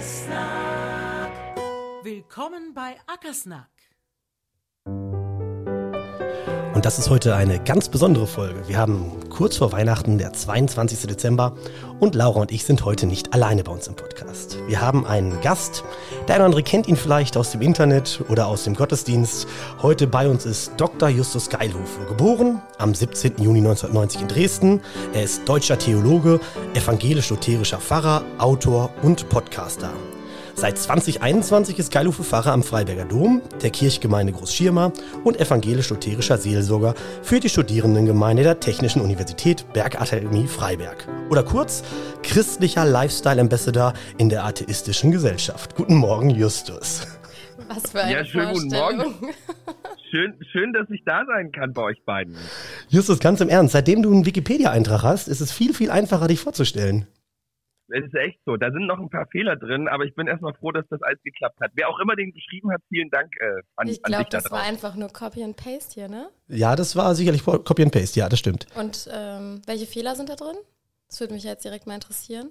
Ackersnack. Willkommen bei Ackersnack. Das ist heute eine ganz besondere Folge. Wir haben kurz vor Weihnachten, der 22. Dezember, und Laura und ich sind heute nicht alleine bei uns im Podcast. Wir haben einen Gast. Der eine oder andere kennt ihn vielleicht aus dem Internet oder aus dem Gottesdienst. Heute bei uns ist Dr. Justus Geilhofe, geboren am 17. Juni 1990 in Dresden. Er ist deutscher Theologe, evangelisch-lutherischer Pfarrer, Autor und Podcaster. Seit 2021 ist Geilufe Pfarrer am Freiberger Dom, der Kirchgemeinde Großschirma und evangelisch-lutherischer Seelsorger für die Studierendengemeinde der Technischen Universität Bergakademie Freiberg. Oder kurz, christlicher Lifestyle Ambassador in der atheistischen Gesellschaft. Guten Morgen, Justus. Was für eine Ja, schönen guten Morgen. Schön, schön, dass ich da sein kann bei euch beiden. Justus, ganz im Ernst, seitdem du einen Wikipedia-Eintrag hast, ist es viel, viel einfacher, dich vorzustellen. Es ist echt so. Da sind noch ein paar Fehler drin, aber ich bin erstmal froh, dass das alles geklappt hat. Wer auch immer den geschrieben hat, vielen Dank äh, an, Ich glaube, da das war draußen. einfach nur Copy and Paste hier, ne? Ja, das war sicherlich Copy and Paste, ja, das stimmt. Und ähm, welche Fehler sind da drin? Das würde mich jetzt direkt mal interessieren.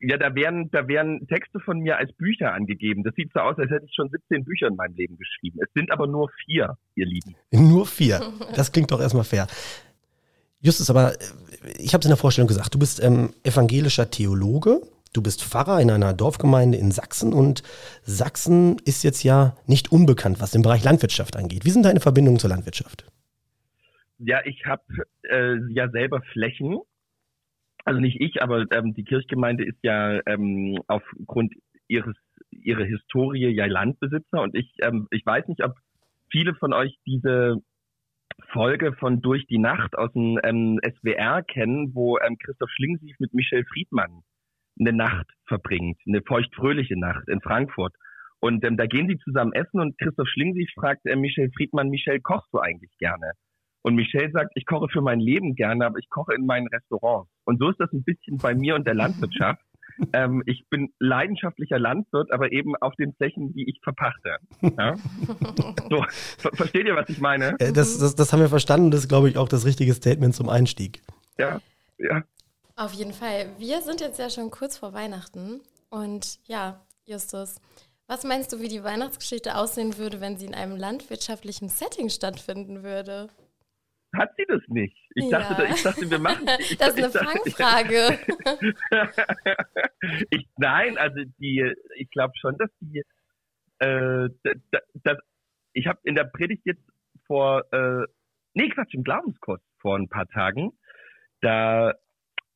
Ja, da werden, da werden Texte von mir als Bücher angegeben. Das sieht so aus, als hätte ich schon 17 Bücher in meinem Leben geschrieben. Es sind aber nur vier, ihr Lieben. Nur vier. Das klingt doch erstmal fair. Justus, aber äh, ich habe es in der Vorstellung gesagt, du bist ähm, evangelischer Theologe, du bist Pfarrer in einer Dorfgemeinde in Sachsen und Sachsen ist jetzt ja nicht unbekannt, was den Bereich Landwirtschaft angeht. Wie sind deine Verbindungen zur Landwirtschaft? Ja, ich habe äh, ja selber Flächen. Also nicht ich, aber ähm, die Kirchgemeinde ist ja ähm, aufgrund ihres ihrer Historie ja Landbesitzer und ich ähm, ich weiß nicht, ob viele von euch diese Folge von Durch die Nacht aus dem ähm, SWR kennen, wo ähm, Christoph Schlingensief mit Michel Friedmann eine Nacht verbringt, eine feuchtfröhliche Nacht in Frankfurt. Und ähm, da gehen sie zusammen essen und Christoph Schlingensief fragt äh, Michel Friedmann, Michel, kochst du eigentlich gerne? Und Michel sagt, ich koche für mein Leben gerne, aber ich koche in meinen Restaurants. Und so ist das ein bisschen bei mir und der Landwirtschaft. Ähm, ich bin leidenschaftlicher Landwirt, aber eben auf den Flächen, die ich verpachte. Ja? So, ver versteht ihr, was ich meine? Äh, das, das, das haben wir verstanden, das ist, glaube ich, auch das richtige Statement zum Einstieg. Ja, ja. Auf jeden Fall. Wir sind jetzt ja schon kurz vor Weihnachten. Und ja, Justus, was meinst du, wie die Weihnachtsgeschichte aussehen würde, wenn sie in einem landwirtschaftlichen Setting stattfinden würde? Hat sie das nicht? Ich Ja. dachte, ich dachte, wir machen. Ich, Das ist eine ich dachte- Fangfrage. ich, nein, also die, ich glaube schon, dass die, äh, d- d- das, ich habe in der Predigt jetzt vor, äh, nee Quatsch, im Glaubenskurs vor ein paar Tagen, da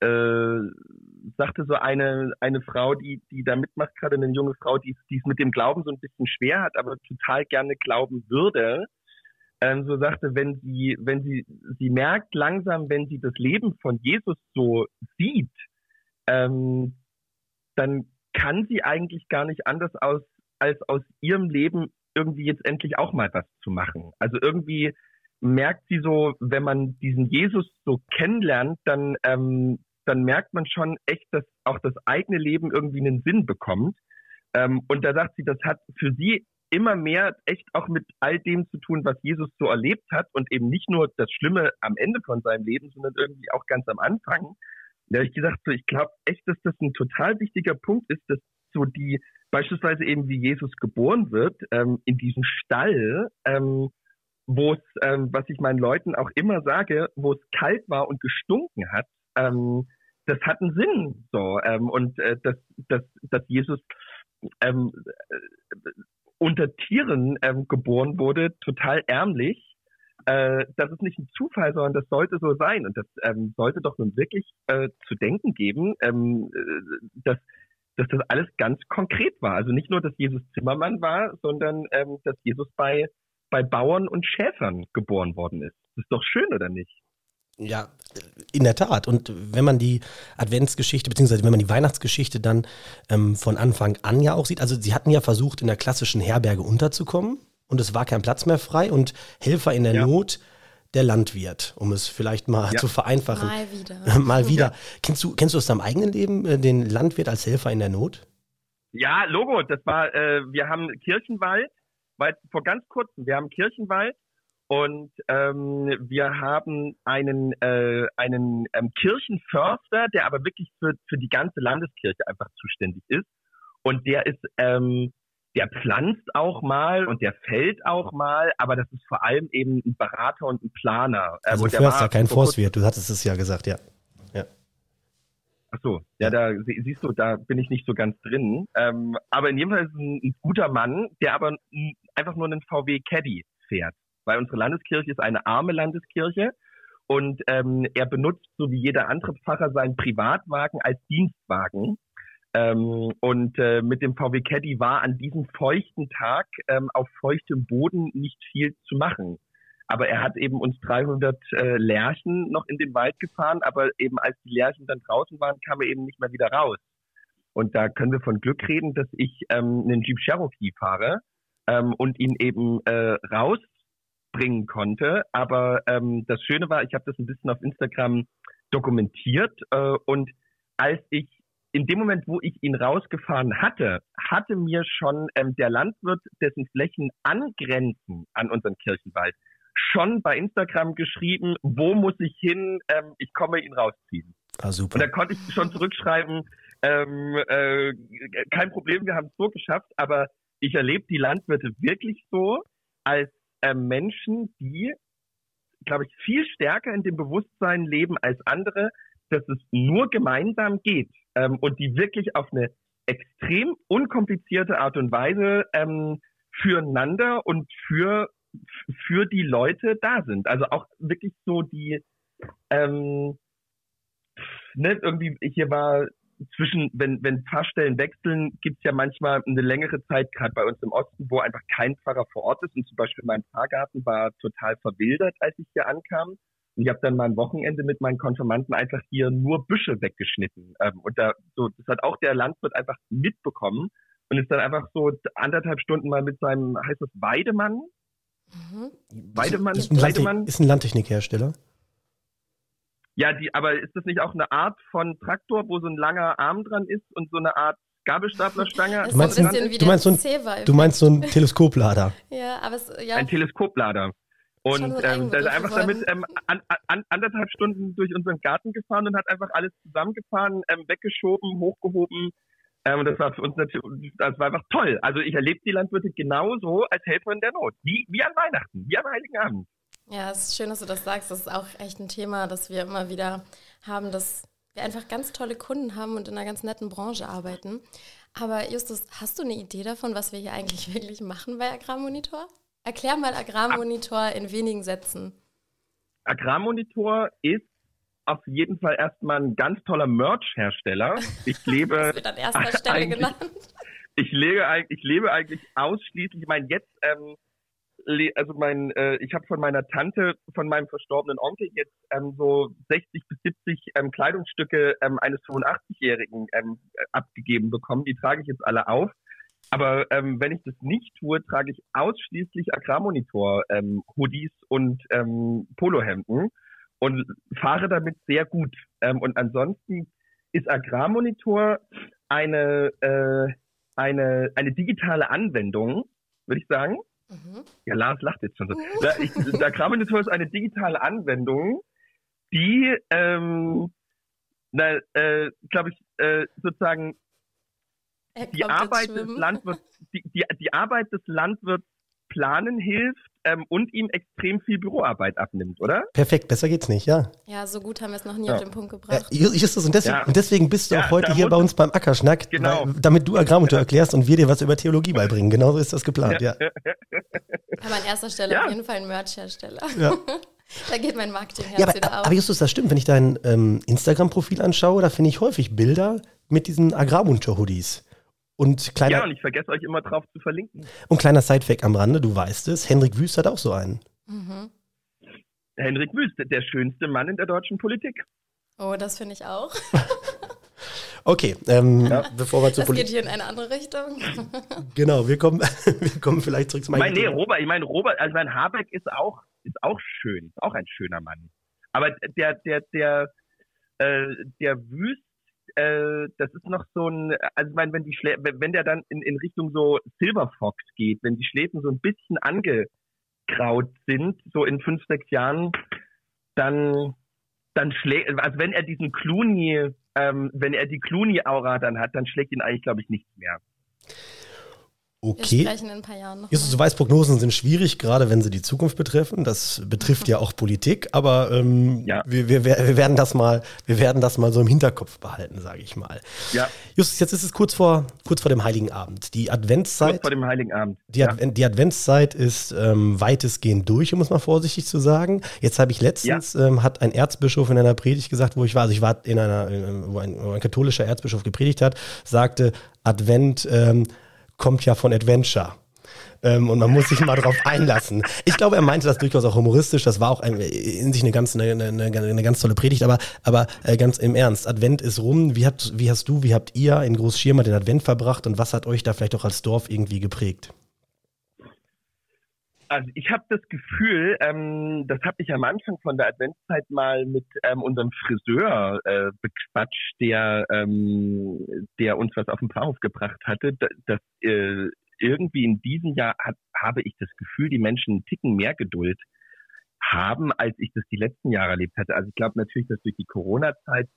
äh, sagte so eine eine Frau, die die da mitmacht, gerade eine junge Frau, die die es mit dem Glauben so ein bisschen schwer hat, aber total gerne glauben würde. Ähm, so sagte, wenn sie wenn sie sie merkt langsam, wenn sie das Leben von Jesus so sieht, ähm, dann kann sie eigentlich gar nicht anders aus als aus ihrem Leben irgendwie jetzt endlich auch mal was zu machen. Also irgendwie merkt sie so, wenn man diesen Jesus so kennenlernt, dann ähm, dann merkt man schon echt, dass auch das eigene Leben irgendwie einen Sinn bekommt. Ähm, und da sagt sie, das hat für sie immer mehr echt auch mit all dem zu tun, was Jesus so erlebt hat und eben nicht nur das Schlimme am Ende von seinem Leben, sondern irgendwie auch ganz am Anfang. Da habe ich gesagt, so, ich glaube echt, dass das ein total wichtiger Punkt ist, dass so die, beispielsweise eben wie Jesus geboren wird, ähm, in diesem Stall, ähm, wo es, ähm, was ich meinen Leuten auch immer sage, wo es kalt war und gestunken hat, ähm, das hat einen Sinn, so, ähm, und äh, dass, dass, dass Jesus ähm, äh, unter Tieren ähm, geboren wurde, total ärmlich, äh, das ist nicht ein Zufall, sondern das sollte so sein. Und das ähm, sollte doch nun wirklich äh, zu denken geben, ähm, äh, dass, dass das alles ganz konkret war. Also nicht nur, dass Jesus Zimmermann war, sondern ähm, dass Jesus bei, bei Bauern und Schäfern geboren worden ist. Das ist doch schön, oder nicht? Ja, in der Tat. Und wenn man die Adventsgeschichte, beziehungsweise wenn man die Weihnachtsgeschichte dann ähm, von Anfang an ja auch sieht, also sie hatten ja versucht, in der klassischen Herberge unterzukommen und es war kein Platz mehr frei und Helfer in der Ja. Not der Landwirt, um es vielleicht mal Ja. zu vereinfachen. Mal wieder. mal wieder. Kennst du, kennst du aus deinem eigenen Leben äh, den Landwirt als Helfer in der Not? Ja, Logo, das war, äh, wir haben Kirchenwald, weil vor ganz kurzem, wir haben Kirchenwald und ähm, wir haben einen, äh, einen ähm, Kirchenförster, der aber wirklich für, für die ganze Landeskirche einfach zuständig ist. Und der ist, ähm, der pflanzt auch mal und der fällt auch mal, aber das ist vor allem eben ein Berater und ein Planer. Also ein Förster, kein Forstwirt, du hattest es ja gesagt, ja. ja. Ach so, ja, da siehst du, da bin ich nicht so ganz drin. Ähm, aber in jedem Fall ist es ein, ein guter Mann, der aber einfach nur einen VW Caddy fährt. Weil unsere Landeskirche ist eine arme Landeskirche und ähm, er benutzt, so wie jeder andere Pfarrer, seinen Privatwagen als Dienstwagen. Ähm, und äh, mit dem VW Caddy war an diesem feuchten Tag ähm, auf feuchtem Boden nicht viel zu machen. Aber er hat eben uns 300 äh, Lerchen noch in den Wald gefahren, aber eben als die Lerchen dann draußen waren, kam er eben nicht mehr wieder raus. Und da können wir von Glück reden, dass ich ähm, einen Jeep Cherokee fahre ähm, und ihn eben äh, rausbringen konnte. Aber ähm, das Schöne war, ich habe das ein bisschen auf Instagram dokumentiert äh, und als ich in dem Moment, wo ich ihn rausgefahren hatte, hatte mir schon ähm, der Landwirt, dessen Flächen angrenzen an unseren Kirchenwald, schon bei Instagram geschrieben, wo muss ich hin, ähm, ich komme ihn rausziehen. Ah, super. Und da konnte ich schon zurückschreiben, ähm, äh, kein Problem, wir haben es so geschafft, aber ich erlebe die Landwirte wirklich so als äh, Menschen, die, glaube ich, viel stärker in dem Bewusstsein leben als andere, dass es nur gemeinsam geht ähm, und die wirklich auf eine extrem unkomplizierte Art und Weise ähm, füreinander und für für die Leute da sind. Also auch wirklich so die, ähm, ne, irgendwie, hier war zwischen, wenn, wenn Pfarrstellen wechseln, gibt's ja manchmal eine längere Zeit, gerade bei uns im Osten, wo einfach kein Pfarrer vor Ort ist. Und zum Beispiel mein Pfarrgarten war total verwildert, als ich hier ankam. Und ich habe dann mal ein Wochenende mit meinen Konfirmanden einfach hier nur Büsche weggeschnitten. Ähm, und da so, das hat auch der Landwirt einfach mitbekommen und ist dann einfach so anderthalb Stunden mal mit seinem, heißt das Weidemann, Mhm. Weidemann, ist, ein Weidemann ist ein Landtechnikhersteller. Ja, die, aber ist das nicht auch eine Art von Traktor, wo so ein langer Arm dran ist und so eine Art Gabelstaplerstange? Du meinst, ein, du, meinst so ein, du meinst so ein Teleskoplader. ja, aber es, ja. Ein Teleskoplader. Und ähm, der ist einfach damit ähm, an, an, anderthalb Stunden durch unseren Garten gefahren und hat einfach alles zusammengefahren, ähm, weggeschoben, hochgehoben, ähm, und das war für uns natürlich, das war einfach toll. Also ich erlebe die Landwirte genauso als Helfer in der Not. Wie, wie an Weihnachten, wie an Heiligen Abend. Ja, es ist schön, dass du das sagst. Das ist auch echt ein Thema, das wir immer wieder haben, dass wir einfach ganz tolle Kunden haben und in einer ganz netten Branche arbeiten. Aber Justus, hast du eine Idee davon, was wir hier eigentlich wirklich machen bei Agrarmonitor? Erklär mal Agrarmonitor in wenigen Sätzen. Agrarmonitor ist auf jeden Fall erstmal ein ganz toller Merch-Hersteller. Ich lebe. das wird an erster Stelle genannt. Ich lebe, ich lebe eigentlich ausschließlich, ich meine, jetzt, ähm, also mein, äh, ich habe von meiner Tante, von meinem verstorbenen Onkel jetzt ähm, so 60 bis 70 ähm, Kleidungsstücke ähm, eines 85-Jährigen ähm, abgegeben bekommen. Die trage ich jetzt alle auf. Aber ähm, wenn ich das nicht tue, trage ich ausschließlich Agrarmonitor-Hoodies ähm, und ähm, Polohemden und fahre damit sehr gut. Ähm, und ansonsten ist Agrarmonitor eine, äh, eine, eine digitale Anwendung, würde ich sagen. Mhm. Ja, Lars lacht jetzt schon so. Mhm. Ich, der Agrarmonitor ist eine digitale Anwendung, die, ähm, äh, glaube ich, äh, sozusagen die Arbeit des Landwirts, die, die, die Arbeit des Landwirts planen hilft ähm, und ihm extrem viel Büroarbeit abnimmt, oder? Perfekt, besser geht's nicht, ja. Ja, so gut haben wir es noch nie ja. auf den Punkt gebracht. Ja, Justus, und deswegen, ja. und deswegen bist du auch heute hier bei uns beim Ackerschnack, genau. weil, damit du Agrarmonteur erklärst und wir dir was über Theologie beibringen. Genauso ist das geplant, ja. Aber an erster Stelle auf jeden Fall ein Merch-Hersteller. Ja. Da geht mein Marketingherz ja, aber, wieder auf. Aber Justus, das stimmt. Wenn ich dein ähm, Instagram-Profil anschaue, da finde ich häufig Bilder mit diesen Agrarmonitor-Hoodies. Und kleiner, ja, und ich vergesse euch immer drauf zu verlinken. Und kleiner Sidefact am Rande, du weißt es, Henrik Wüst hat auch so einen. Mhm. Henrik Wüst, der schönste Mann in der deutschen Politik. Oh, das finde ich auch. okay, ähm, ja. bevor wir zur Politik. Das geht hier in eine andere Richtung. genau, wir kommen, wir kommen vielleicht zurück zu meinem. Ich meine, nee, Robert, ich meine, Robert, also mein Habeck ist auch, ist auch schön, ist auch ein schöner Mann. Aber der, der, der, äh, der Wüst äh, das ist noch so ein, also ich meine, wenn die Schlä wenn der dann in, in Richtung so Silver Fox geht, wenn die Schläfen so ein bisschen angekraut sind, so in fünf, sechs Jahren, dann, dann schlägt, also wenn er diesen Clooney, ähm, wenn er die Clooney-Aura dann hat, dann schlägt ihn eigentlich, glaube ich, nichts mehr. Okay. Wir sprechen in ein paar Jahren noch. Justus, du weißt, Prognosen sind schwierig, gerade wenn sie die Zukunft betreffen. Das betrifft ja auch Politik, aber ähm, Ja. wir, wir, wir werden das mal, wir werden das mal so im Hinterkopf behalten, sage ich mal. Ja, Justus, jetzt ist es kurz vor, kurz vor dem Heiligen Abend. Die kurz Adventszeit, vor dem Heiligen Abend. die, ja. Advent, die Adventszeit ist ähm, weitestgehend durch, um es mal vorsichtig zu sagen. Jetzt habe ich letztens, ähm, hat ein Erzbischof in einer Predigt gesagt, wo ich war, also ich war in einer, in, wo, ein, wo ein katholischer Erzbischof gepredigt hat, sagte, Advent ähm, kommt ja von Adventure. Ähm, und man muss sich mal darauf einlassen. Ich glaube, er meinte das durchaus auch humoristisch. Das war auch ein, in sich eine ganz, eine, eine, eine ganz tolle Predigt. Aber, aber äh, ganz im Ernst, Advent ist rum. Wie, habt, wie hast du, wie habt ihr in Großschirma den Advent verbracht und was hat euch da vielleicht auch als Dorf irgendwie geprägt? Also ich habe das Gefühl, ähm, das habe ich am Anfang von der Adventszeit mal mit ähm, unserem Friseur äh, bequatscht, der, ähm, der uns was auf den Pfarrhof gebracht hatte, da- dass äh, irgendwie in diesem Jahr hat, habe ich das Gefühl, die Menschen einen Ticken mehr Geduld haben, als ich das die letzten Jahre erlebt hatte. Also ich glaube natürlich, dass durch die Corona-Zeit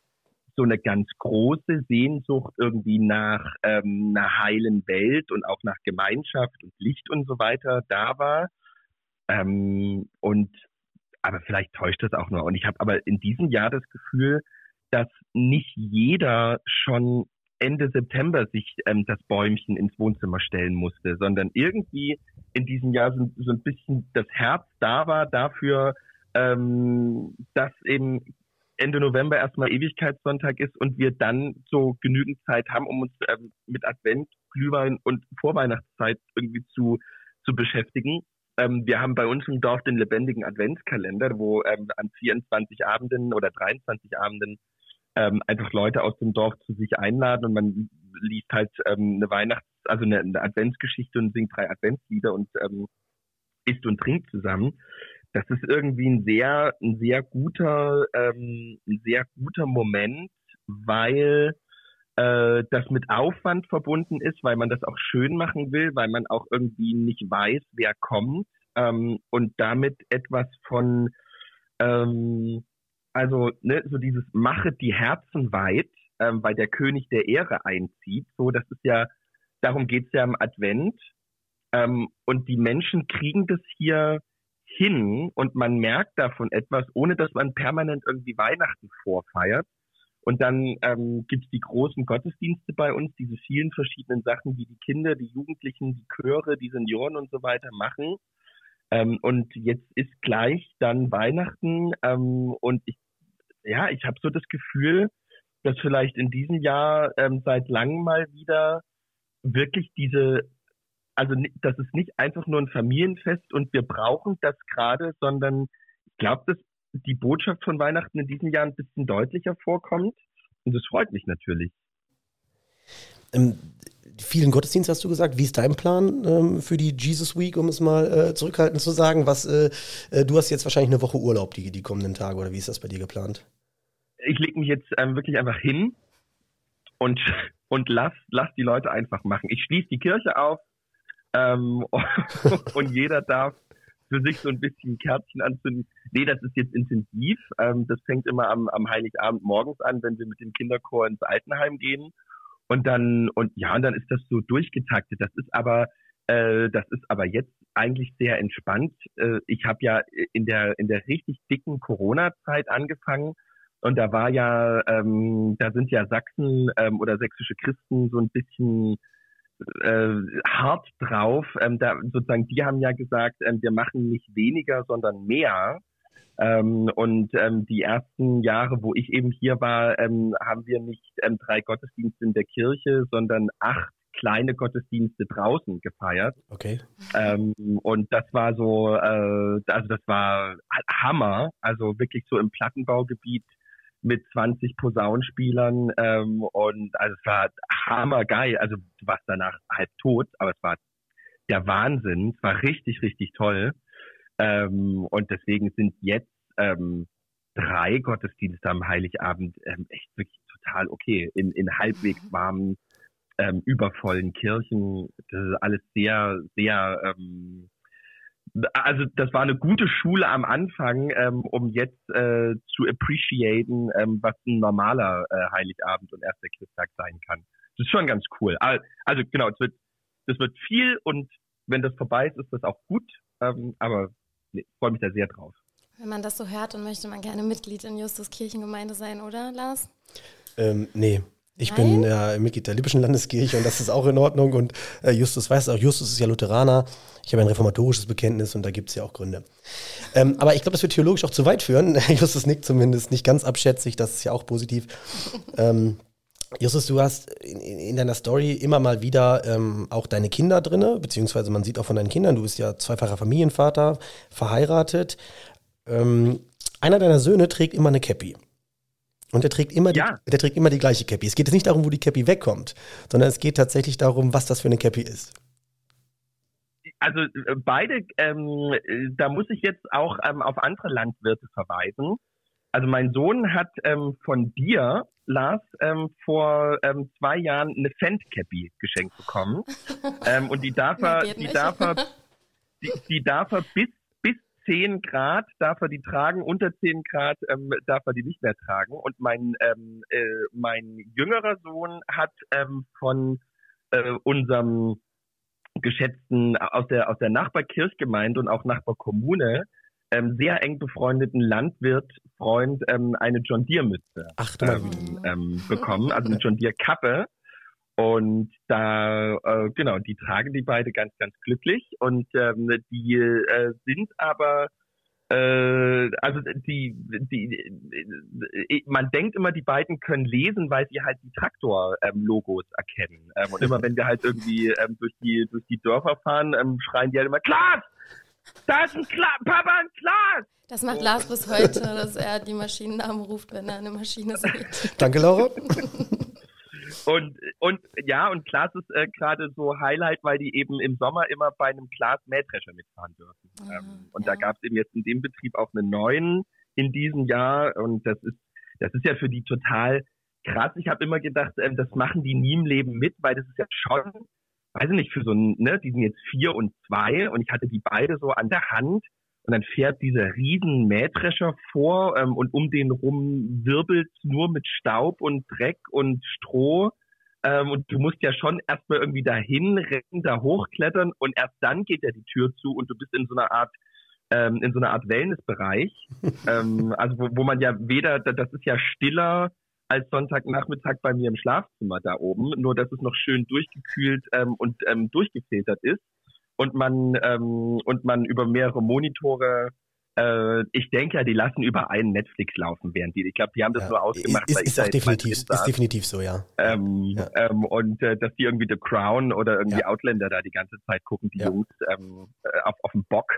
so eine ganz große Sehnsucht irgendwie nach ähm, einer heilen Welt und auch nach Gemeinschaft und Licht und so weiter da war. Ähm, und aber vielleicht täuscht das auch nur. Und ich habe aber in diesem Jahr das Gefühl, dass nicht jeder schon Ende September sich ähm, das Bäumchen ins Wohnzimmer stellen musste, sondern irgendwie in diesem Jahr so, so ein bisschen das Herz da war dafür, ähm, dass eben Ende November erstmal Ewigkeitssonntag ist und wir dann so genügend Zeit haben, um uns ähm, mit Advent, Glühwein und Vorweihnachtszeit irgendwie zu, zu beschäftigen. Ähm, wir haben bei uns im Dorf den lebendigen Adventskalender, wo ähm, an 24 Abenden oder 23 Abenden ähm, einfach Leute aus dem Dorf zu sich einladen und man liest halt ähm, eine Weihnachts-, also eine, eine Adventsgeschichte und singt drei Adventslieder und ähm, isst und trinkt zusammen. Das ist irgendwie ein sehr, ein sehr guter, ähm, ein sehr guter Moment, weil äh, das mit Aufwand verbunden ist, weil man das auch schön machen will, weil man auch irgendwie nicht weiß, wer kommt ähm, und damit etwas von, ähm, also ne, so dieses mache die Herzen weit, ähm, weil der König der Ehre einzieht. So, das ist ja, darum geht's ja im Advent. Ähm, und die Menschen kriegen das hier hin und man merkt davon etwas, ohne dass man permanent irgendwie Weihnachten vorfeiert. Und dann ähm, gibt es die großen Gottesdienste bei uns, diese vielen verschiedenen Sachen, die die Kinder, die Jugendlichen, die Chöre, die Senioren und so weiter machen. Ähm, und jetzt ist gleich dann Weihnachten ähm, und ich, ja, ich habe so das Gefühl, dass vielleicht in diesem Jahr ähm, seit langem mal wieder wirklich diese, also das ist nicht einfach nur ein Familienfest und wir brauchen das gerade, sondern ich glaube, dass die Botschaft von Weihnachten in diesem Jahr ein bisschen deutlicher vorkommt und das freut mich natürlich. Ähm, vielen Gottesdienst hast du gesagt. Wie ist dein Plan ähm, für die Jesus Week, um es mal äh, zurückhaltend zu sagen? Was, äh, äh, du hast jetzt wahrscheinlich eine Woche Urlaub die, die kommenden Tage oder wie ist das bei dir geplant? Ich lege mich jetzt ähm, wirklich einfach hin und, und lass, lass die Leute einfach machen. Ich schließe die Kirche auf ähm, und jeder darf für sich so ein bisschen Kerzchen anzünden. Nee, das ist jetzt intensiv. Ähm, das fängt immer am, am Heiligabend morgens an, wenn wir mit dem Kinderchor ins Altenheim gehen. Und dann, und ja, und dann ist das so durchgetaktet. Das ist aber, äh, das ist aber jetzt eigentlich sehr entspannt. Äh, ich habe ja in der, in der richtig dicken Corona-Zeit angefangen. Und da war ja, ähm, da sind ja Sachsen ähm, oder sächsische Christen so ein bisschen äh, hart drauf. Ähm, da sozusagen, die haben ja gesagt, ähm, wir machen nicht weniger, sondern mehr. Ähm, und ähm, die ersten Jahre, wo ich eben hier war, ähm, haben wir nicht ähm, drei Gottesdienste in der Kirche, sondern acht kleine Gottesdienste draußen gefeiert. Okay. Ähm, und das war so, äh, also das war Hammer. Also wirklich so im Plattenbaugebiet mit 20 Posaunenspielern ähm, und also es war hammergeil. Also du warst danach halb tot, aber es war der Wahnsinn. Es war richtig, richtig toll. Ähm, und deswegen sind jetzt ähm, drei Gottesdienste am Heiligabend ähm, echt wirklich total okay. In, in halbwegs warmen, ähm, übervollen Kirchen. Das ist alles sehr, sehr ähm, also das war eine gute Schule am Anfang, ähm, um jetzt äh, zu appreciaten, ähm, was ein normaler äh, Heiligabend und erster Christtag sein kann. Das ist schon ganz cool. Al- Also genau, es wird das wird viel und wenn das vorbei ist, ist das auch gut. Ähm, aber nee, freue mich da sehr drauf. Wenn man das so hört, dann möchte man gerne Mitglied in Justus Kirchengemeinde sein, oder Lars? Ähm, nee. Ich Nein? bin äh, Mitglied der Lippischen Landeskirche und das ist auch in Ordnung. Und äh, Justus weiß auch, Justus ist ja Lutheraner. Ich habe ein reformatorisches Bekenntnis und da gibt es ja auch Gründe. Ähm, aber ich glaube, das wird theologisch auch zu weit führen. Justus nickt zumindest nicht ganz abschätzig, das ist ja auch positiv. ähm, Justus, du hast in, in, deiner Story immer mal wieder ähm, auch deine Kinder drin, beziehungsweise man sieht auch von deinen Kindern, du bist ja zweifacher Familienvater, verheiratet. Ähm, einer deiner Söhne trägt immer eine Cappy. Und der trägt immer, ja. die, der trägt immer die gleiche Cappy. Es geht jetzt nicht darum, wo die Cappy wegkommt, sondern es geht tatsächlich darum, was das für eine Cappy ist. Also äh, beide, ähm, äh, da muss ich jetzt auch ähm, auf andere Landwirte verweisen. Also mein Sohn hat ähm, von dir, Lars, ähm, vor ähm, zwei Jahren eine Fendt-Cappy geschenkt bekommen. ähm, und die darf er, die darf er, die, die darf er bis 10 Grad darf er die tragen, unter 10 Grad ähm, darf er die nicht mehr tragen. Und mein, ähm, äh, mein jüngerer Sohn hat ähm, von äh, unserem geschätzten aus der aus der Nachbarkirchgemeinde und auch Nachbarkommune ähm, sehr eng befreundeten Landwirt Freund ähm, eine John Deere Mütze Ach, ähm, ähm, bekommen, also eine John Deere Kappe. Und da, äh, genau, die tragen die beide ganz, ganz glücklich. Und ähm, die äh, sind aber, äh, also die, die, die, man denkt immer, die beiden können lesen, weil sie halt die Traktor-Logos ähm, erkennen. Ähm, und immer wenn wir halt irgendwie ähm, durch die durch die Dörfer fahren, ähm, schreien die halt immer, Klaas! Da ist ein Glas, Papa, ein Glas! Das macht Lars bis heute, dass er die Maschinennamen ruft, wenn er eine Maschine sieht. Danke, Laura. und, und ja, und Klaas ist äh, gerade so Highlight, weil die eben im Sommer immer bei einem Klaas Mähdrescher mitfahren dürfen. Ah, ähm, und ja. da gab es eben jetzt in dem Betrieb auch einen neuen in diesem Jahr und das ist, das ist ja für die total krass. Ich habe immer gedacht, ähm, das machen die nie im Leben mit, weil das ist ja schon weiß ich nicht, für so ein, ne, die sind jetzt vier und zwei und ich hatte die beide so an der Hand und dann fährt dieser riesen Mähdrescher vor ähm, und um den rum wirbelt nur mit Staub und Dreck und Stroh. Ähm, und du musst ja schon erstmal irgendwie dahin rennen, da hochklettern. Und erst dann geht ja die Tür zu und du bist in so einer Art ähm, in so einer Art Wellnessbereich, ähm, also wo, wo man ja weder, das ist ja stiller, als Sonntagnachmittag bei mir im Schlafzimmer da oben, nur dass es noch schön durchgekühlt ähm, und ähm, durchgefiltert ist und man ähm, und man über mehrere Monitore äh, ich denke ja, die lassen über einen Netflix laufen, während die. Ich glaube, die haben das ja, nur ausgemacht. Ist, weil ist, ich auch definitiv, ist definitiv so, ja. Ähm, ja. Ähm, und äh, dass die irgendwie The Crown oder irgendwie ja. Outlander da die ganze Zeit gucken, die Jungs ähm, äh, auf, auf dem Bock.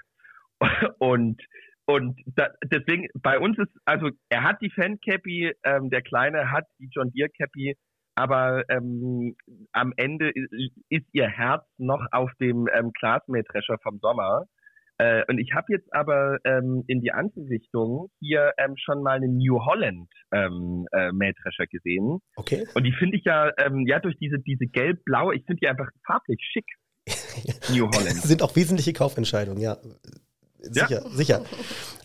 und und da, deswegen, bei uns ist, also er hat die Fan-Cappy, ähm, der Kleine hat die John Deere-Cappy, aber ähm, am Ende ist ihr Herz noch auf dem ähm, Classmate-Drescher vom Sommer. Äh, und ich habe jetzt aber ähm, in die andere Richtung hier ähm, schon mal einen New Holland ähm, äh, Mähdrescher gesehen. Okay. Und die finde ich ja, ähm, ja, durch diese, diese gelb-blaue, ich finde die einfach farblich schick. New Holland. sind auch wesentliche Kaufentscheidungen, ja. Sicher, ja. sicher.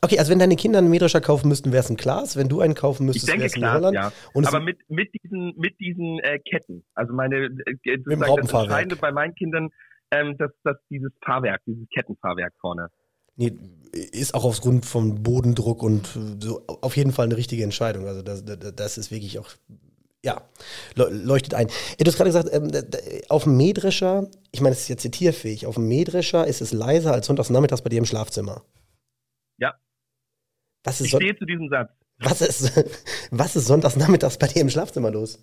Okay, also wenn deine Kinder einen Mähdrescher kaufen müssten, wäre es ein Glas. Wenn du einen kaufen müsstest, wäre es ein Holland. Ja. Aber mit, mit diesen, mit diesen äh, Ketten. Also meine, äh, mit das Entscheidende bei meinen Kindern, ähm, dass, dass dieses Fahrwerk, dieses Kettenfahrwerk vorne. Nee, ist auch aufgrund vom Bodendruck und so auf jeden Fall eine richtige Entscheidung. Also das, das ist wirklich auch ja, leuchtet ein. Du hast gerade gesagt, ähm, auf dem Mähdrescher, ich meine, es ist jetzt zitierfähig, auf dem Mähdrescher ist es leiser als sonntags nachmittags bei dir im Schlafzimmer. Ja. Was ist ich stehe zu diesem Satz. Was ist, was ist sonntags nachmittags bei dir im Schlafzimmer los?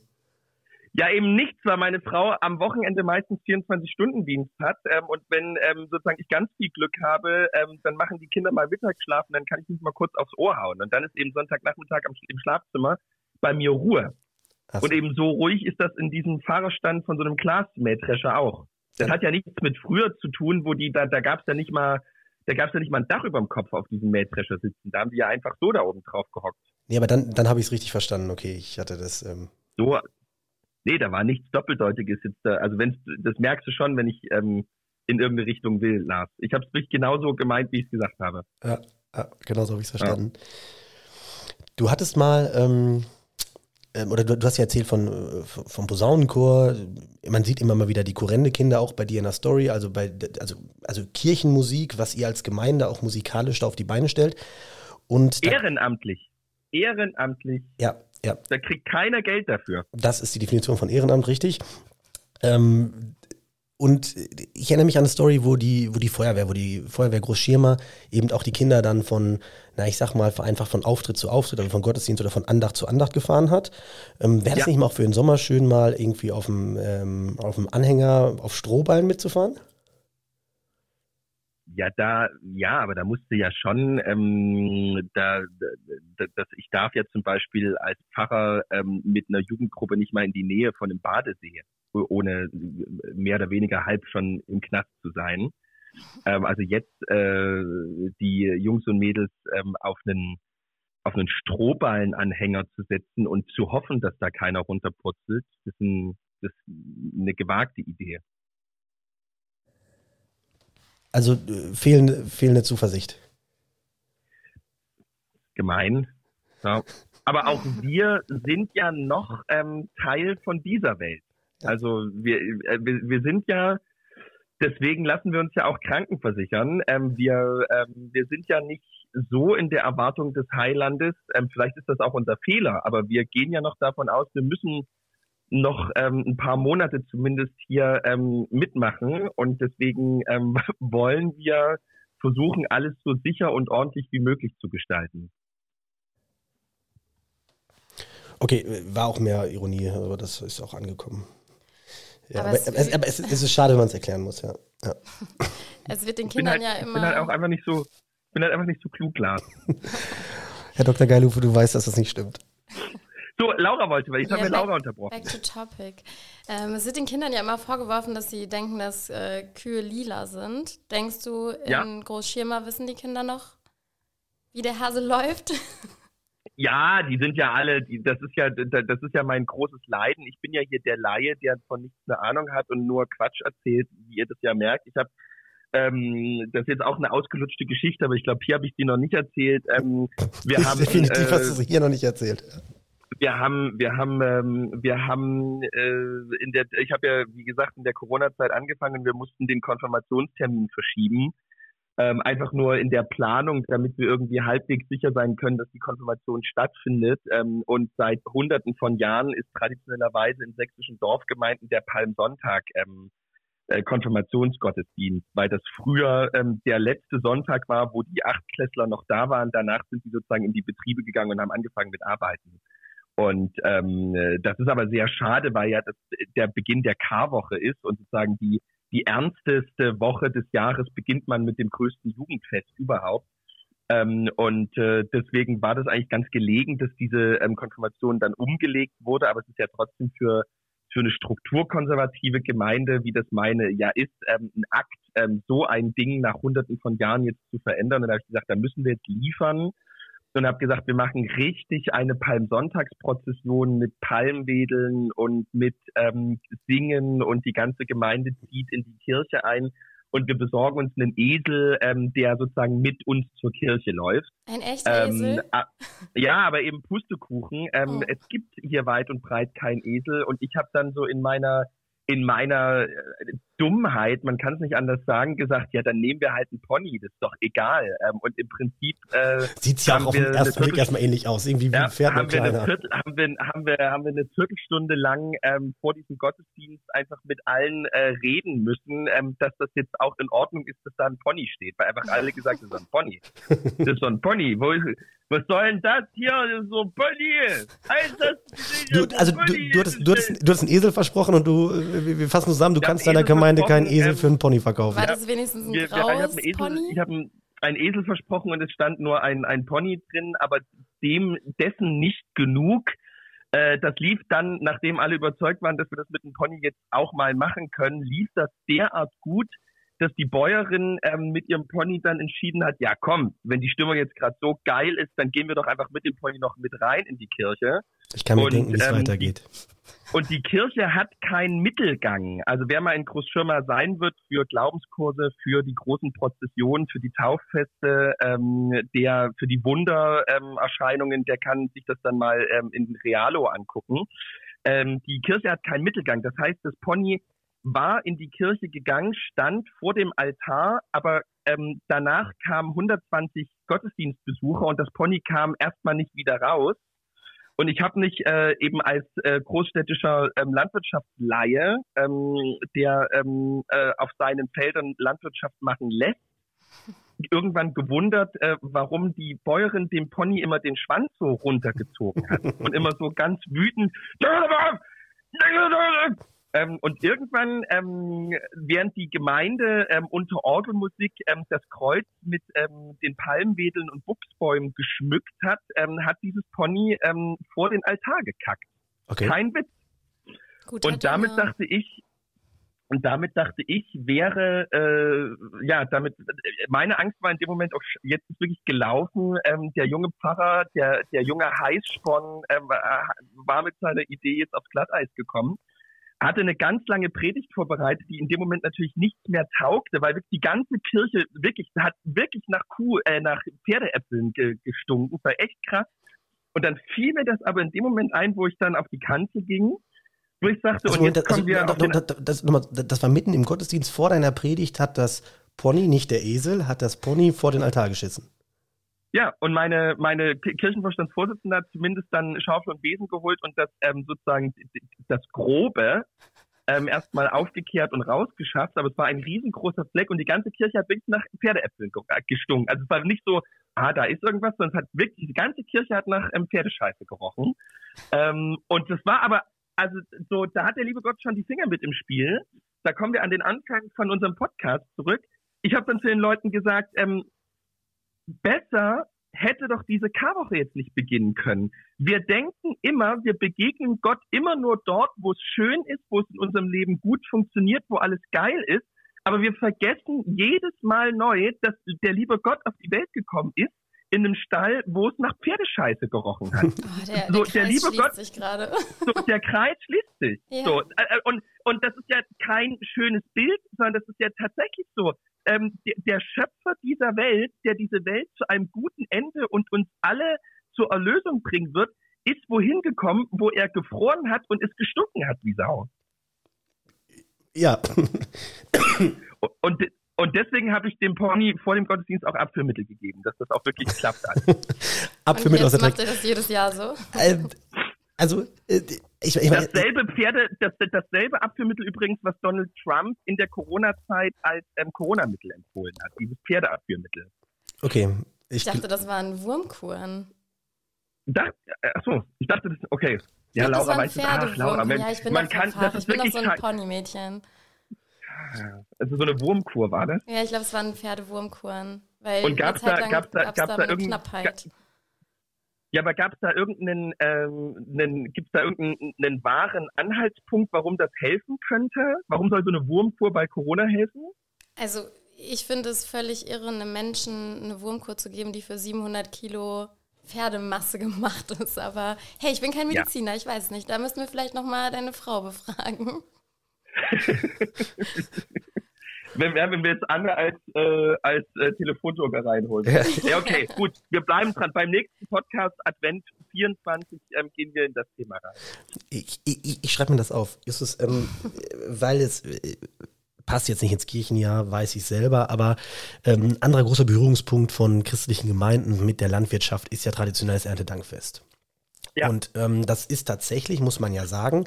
Ja, eben nichts, weil meine Frau am Wochenende meistens 24-Stunden-Dienst hat. Ähm, und wenn ähm, sozusagen ich ganz viel Glück habe, ähm, dann machen die Kinder mal Mittagsschlafen, dann kann ich mich mal kurz aufs Ohr hauen. Und dann ist eben Sonntagnachmittag im Schlafzimmer bei mir Ruhe. Und eben so ruhig ist das in diesem Fahrerstand von so einem Glasmähdrescher auch. Das ja. hat ja nichts mit früher zu tun, wo die, da, da gab es ja nicht mal, da gab es ja nicht mal ein Dach über dem Kopf auf diesem Mähdrescher sitzen. Da haben die ja einfach so da oben drauf gehockt. Nee, aber dann, dann habe ich es richtig verstanden. Okay, ich hatte das. Ähm so, nee, da war nichts Doppeldeutiges jetzt da. Also wenn das merkst du schon, wenn ich ähm, in irgendeine Richtung will, Lars. Ich habe es wirklich genauso gemeint, wie ich es gesagt habe. Ja, ja genauso habe ich es verstanden. Ja. Du hattest mal ähm, oder du, du, hast ja erzählt von, äh, vom Posaunenchor, man sieht immer mal wieder die Kurrende-Kinder auch bei dir in der Story, also bei also, also Kirchenmusik, was ihr als Gemeinde auch musikalisch da auf die Beine stellt. Und Ehrenamtlich. Ehrenamtlich. Ja, ja. Da kriegt keiner Geld dafür. Das ist die Definition von Ehrenamt, richtig. Ähm, und ich erinnere mich an eine Story, wo die, wo die Feuerwehr, wo die Feuerwehr Großschirmer eben auch die Kinder dann von, na ich sag mal, einfach von Auftritt zu Auftritt, also von Gottesdienst oder von Andacht zu Andacht gefahren hat. Ähm, Wäre es ja. nicht mal auch für den Sommer schön, mal irgendwie auf dem, ähm, auf dem Anhänger auf Strohballen mitzufahren? Ja, da, ja, aber da musste ja schon, ähm, da, da, dass ich darf ja zum Beispiel als Pfarrer ähm, mit einer Jugendgruppe nicht mal in die Nähe von einem Badesee ohne mehr oder weniger halb schon im Knast zu sein. Ähm, also jetzt äh, die Jungs und Mädels ähm, auf einen auf einen Strohballenanhänger zu setzen und zu hoffen, dass da keiner runterpurzelt, ist, ein, das ist eine gewagte Idee. Also äh, fehlende, fehlende Zuversicht. Gemein. Ja. Aber auch wir sind ja noch ähm, Teil von dieser Welt. Also wir, äh, wir, wir sind ja, deswegen lassen wir uns ja auch krankenversichern. Ähm, wir, ähm, wir sind ja nicht so in der Erwartung des Heilandes. Ähm, vielleicht ist das auch unser Fehler, aber wir gehen ja noch davon aus, wir müssen noch ähm, ein paar Monate zumindest hier ähm, mitmachen und deswegen ähm, wollen wir versuchen, alles so sicher und ordentlich wie möglich zu gestalten. Okay, war auch mehr Ironie, aber das ist auch angekommen. Ja, aber, aber, es, aber es, es, ist schade, wenn man es erklären muss, ja. ja. Es wird den Kindern halt, ja immer. Ich bin halt auch einfach nicht so, bin halt einfach nicht so klug, Lars. Herr Dr. Geilufe, du weißt, dass das nicht stimmt. So, Laura wollte, weil ich ja, habe Laura unterbrochen. Back to topic. Ähm, es wird den Kindern ja immer vorgeworfen, dass sie denken, dass äh, Kühe lila sind. Denkst du, in ja. Großschirmer wissen die Kinder noch, wie der Hase läuft? Ja, die sind ja alle, die, das ist ja, das ist ja mein großes Leiden. Ich bin ja hier der Laie, der von nichts eine Ahnung hat und nur Quatsch erzählt, wie ihr das ja merkt. Ich habe ähm, das ist jetzt auch eine ausgelutschte Geschichte, aber ich glaube, hier habe ich die noch nicht erzählt. Ähm, wir haben, Definitiv äh, hast du sie hier noch nicht erzählt. Wir haben, wir haben, ähm, wir haben äh, in der, ich habe ja wie gesagt in der Corona-Zeit angefangen. Wir mussten den Konfirmationstermin verschieben ähm, einfach nur in der Planung, damit wir irgendwie halbwegs sicher sein können, dass die Konfirmation stattfindet. Ähm, und seit Hunderten von Jahren ist traditionellerweise in sächsischen Dorfgemeinden der Palmsonntag ähm, äh, Konfirmationsgottesdienst, weil das früher ähm, der letzte Sonntag war, wo die Achtklässler noch da waren. Danach sind sie sozusagen in die Betriebe gegangen und haben angefangen mit Arbeiten. Und ähm, äh, das ist aber sehr schade, weil ja das der Beginn der Karwoche ist und sozusagen die die ernsteste Woche des Jahres beginnt man mit dem größten Jugendfest überhaupt. Ähm, und äh, deswegen war das eigentlich ganz gelegen, dass diese ähm, Konfirmation dann umgelegt wurde, aber es ist ja trotzdem für für eine strukturkonservative Gemeinde, wie das meine ja ist, ähm, ein Akt, ähm, so ein Ding nach hunderten von Jahren jetzt zu verändern. Und da habe ich gesagt, da müssen wir jetzt liefern und habe gesagt, wir machen richtig eine Palmsonntagsprozession mit Palmwedeln und mit ähm, Singen und die ganze Gemeinde zieht in die Kirche ein und wir besorgen uns einen Esel, ähm, der sozusagen mit uns zur Kirche läuft. Ein echter ähm, Esel? Ja, aber eben Pustekuchen. Ähm, oh. Es gibt hier weit und breit kein Esel und ich habe dann so in meiner in meiner äh, Dummheit, man kann es nicht anders sagen, gesagt, ja, dann nehmen wir halt einen Pony, das ist doch egal. Ähm, und im Prinzip äh, sieht's ja auch auf den ersten Blick erstmal ähnlich aus, irgendwie wie ja, ein Pferd haben wir, eine Viertel, haben, wir, haben, wir, haben wir eine Viertelstunde lang ähm, vor diesem Gottesdienst einfach mit allen äh, reden müssen, ähm, dass das jetzt auch in Ordnung ist, dass da ein Pony steht, weil einfach alle gesagt haben, das ist ein Pony. Das ist so ein Pony. Wo ist, was soll denn das hier? So ein Pony! Heißt das, du, also du, du, hattest, du, hattest, du hattest einen Esel versprochen und du, äh, wir fassen zusammen, du ja, kannst deiner Gemeinde keinen Esel ähm, für einen Pony verkaufen. War das wenigstens ein wir, graues wir, ich Pony? Ich habe einen Esel versprochen und es stand nur ein, ein Pony drin, aber dem dessen nicht genug. Äh, das lief dann, nachdem alle überzeugt waren, dass wir das mit dem Pony jetzt auch mal machen können, lief das derart gut, dass die Bäuerin ähm, mit ihrem Pony dann entschieden hat, ja komm, wenn die Stimmung jetzt gerade so geil ist, dann gehen wir doch einfach mit dem Pony noch mit rein in die Kirche. Ich kann mir und, denken, wie es ähm, weitergeht. Und die Kirche hat keinen Mittelgang. Also wer mal in Großschirmer sein wird für Glaubenskurse, für die großen Prozessionen, für die Tauffeste, ähm, der für die Wundererscheinungen, der kann sich das dann mal ähm, in Realo angucken. Ähm, die Kirche hat keinen Mittelgang. Das heißt, das Pony war in die Kirche gegangen, stand vor dem Altar, aber ähm, danach kamen 120 Gottesdienstbesucher und das Pony kam erstmal nicht wieder raus. Und ich habe mich äh, eben als äh, großstädtischer ähm, Landwirtschaftsleihe, ähm, der ähm, äh, auf seinen Feldern Landwirtschaft machen lässt, irgendwann gewundert, äh, warum die Bäuerin dem Pony immer den Schwanz so runtergezogen hat und immer so ganz wütend ähm, und irgendwann, ähm, während die Gemeinde ähm, unter Orgelmusik ähm, das Kreuz mit ähm, den Palmwedeln und Buchsbäumen geschmückt hat, ähm, hat dieses Pony ähm, vor den Altar gekackt. Okay. Kein Witz. Gut, und damit ja. dachte ich, und damit dachte ich, wäre, äh, ja, damit, meine Angst war in dem Moment auch, jetzt ist wirklich gelaufen, ähm, der junge Pfarrer, der, der junge Heißsporn ähm, war mit seiner Idee jetzt aufs Glatteis gekommen hatte eine ganz lange Predigt vorbereitet, die in dem Moment natürlich nichts mehr taugte, weil wirklich die ganze Kirche wirklich hat wirklich nach Kuh, äh, nach Pferdeäpfeln ge gestunken. Das war echt krass. Und dann fiel mir das aber in dem Moment ein, wo ich dann auf die Kanzel ging, wo ich sagte, also, und jetzt das, kommen wir also, das, das, das war mitten im Gottesdienst vor deiner Predigt, hat das Pony, nicht der Esel, hat das Pony vor den Altar geschissen. Ja, und meine, meine Kirchenvorstandsvorsitzende hat zumindest dann Schaufel und Besen geholt und das ähm, sozusagen das Grobe ähm, erstmal aufgekehrt und rausgeschafft, aber es war ein riesengroßer Fleck und die ganze Kirche hat wirklich nach Pferdeäpfeln äh, gestunken. Also es war nicht so, ah, da ist irgendwas, sondern es hat wirklich, die ganze Kirche hat nach ähm, Pferdescheiße gerochen. Ähm, und das war aber, also so, da hat der liebe Gott schon die Finger mit im Spiel. Da kommen wir an den Anfang von unserem Podcast zurück. Ich habe dann zu den Leuten gesagt, ähm, besser hätte doch diese Karwoche jetzt nicht beginnen können. Wir denken immer, wir begegnen Gott immer nur dort, wo es schön ist, wo es in unserem Leben gut funktioniert, wo alles geil ist. Aber wir vergessen jedes Mal neu, dass der liebe Gott auf die Welt gekommen ist, in einem Stall, wo es nach Pferdescheiße gerochen hat. Oh, der, so, der, der liebe Gott, sich gerade. So, der Kreis schließt sich. Ja. So, äh, äh, und, und das ist ja kein schönes Bild, sondern das ist ja tatsächlich so ähm, der, der Schöpfer dieser Welt, der diese Welt zu einem guten Ende und uns alle zur Erlösung bringen wird, ist wohin gekommen, wo er gefroren hat und es gestunken hat wie Sau. Ja. und, und deswegen habe ich dem Pony vor dem Gottesdienst auch Abführmittel gegeben, dass das auch wirklich klappt. Abführmittel aus der macht er das jedes Jahr so? Ähm, also, äh, ich, ich dasselbe Pferde, das, dasselbe Abführmittel übrigens, was Donald Trump in der Corona-Zeit als ähm, Corona-Mittel empfohlen hat, dieses Pferdeabführmittel. Okay. Ich, ich dachte, das waren Wurmkuren. Da, achso, ich dachte, das, okay. Ja, Laura weiß es. Ach, Laura, ja, ich bin man kann, das ist ich bin doch so ein Ponymädchen. Also so eine Wurmkur war das? Ja, ich glaube, es waren Pferdewurmkuren. Weil Und gab es da, gab's da, gab's da, da irgendeine Knappheit? Ja, aber gab es da irgendeinen, ähm, gibt es da irgendeinen wahren Anhaltspunkt, warum das helfen könnte? Warum soll so eine Wurmkur bei Corona helfen? Also ich finde es völlig irre, einem Menschen eine Wurmkur zu geben, die für 700 Kilo Pferdemasse gemacht ist. Aber hey, ich bin kein Mediziner, ja. ich weiß nicht. Da müssen wir vielleicht nochmal deine Frau befragen. wenn, wenn wir jetzt Anne als, äh, als äh, Telefonjoker reinholen. Ja. ja, okay, gut. Wir bleiben dran. Beim nächsten Podcast Advent 24 ähm, gehen wir in das Thema rein. Ich, ich, ich schreibe mir das auf. Justus, ähm, weil es äh, passt jetzt nicht ins Kirchenjahr, weiß ich selber, aber ähm, anderer großer Berührungspunkt von christlichen Gemeinden mit der Landwirtschaft ist ja traditionelles Erntedankfest. Ja. Und ähm, das ist tatsächlich, muss man ja sagen,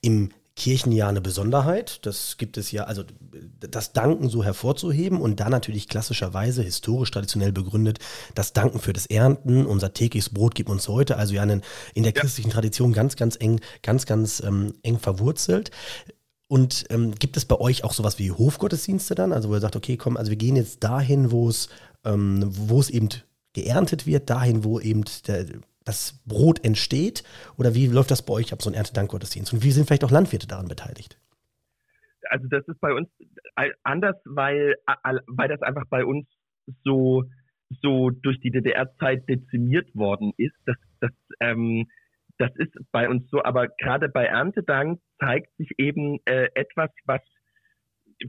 im Kirchenjahr eine Besonderheit. Das gibt es ja, also das Danken so hervorzuheben und dann natürlich klassischerweise, historisch traditionell begründet, das Danken für das Ernten, unser tägliches Brot gibt uns heute, also ja in, in der christlichen Tradition ganz, ganz eng, ganz, ganz ähm, eng verwurzelt. Und ähm, gibt es bei euch auch sowas wie Hofgottesdienste dann? Also wo ihr sagt, okay, komm, also wir gehen jetzt dahin, wo es, ähm, wo es eben geerntet wird, dahin, wo eben der, das Brot entsteht? Oder wie läuft das bei euch ab, so ein Erntedankgottesdienst? Und wie sind vielleicht auch Landwirte daran beteiligt? Also das ist bei uns anders, weil, weil das einfach bei uns so, so durch die DDR-Zeit dezimiert worden ist, dass, dass ähm, das ist bei uns so, aber gerade bei Erntedank zeigt sich eben äh, etwas, was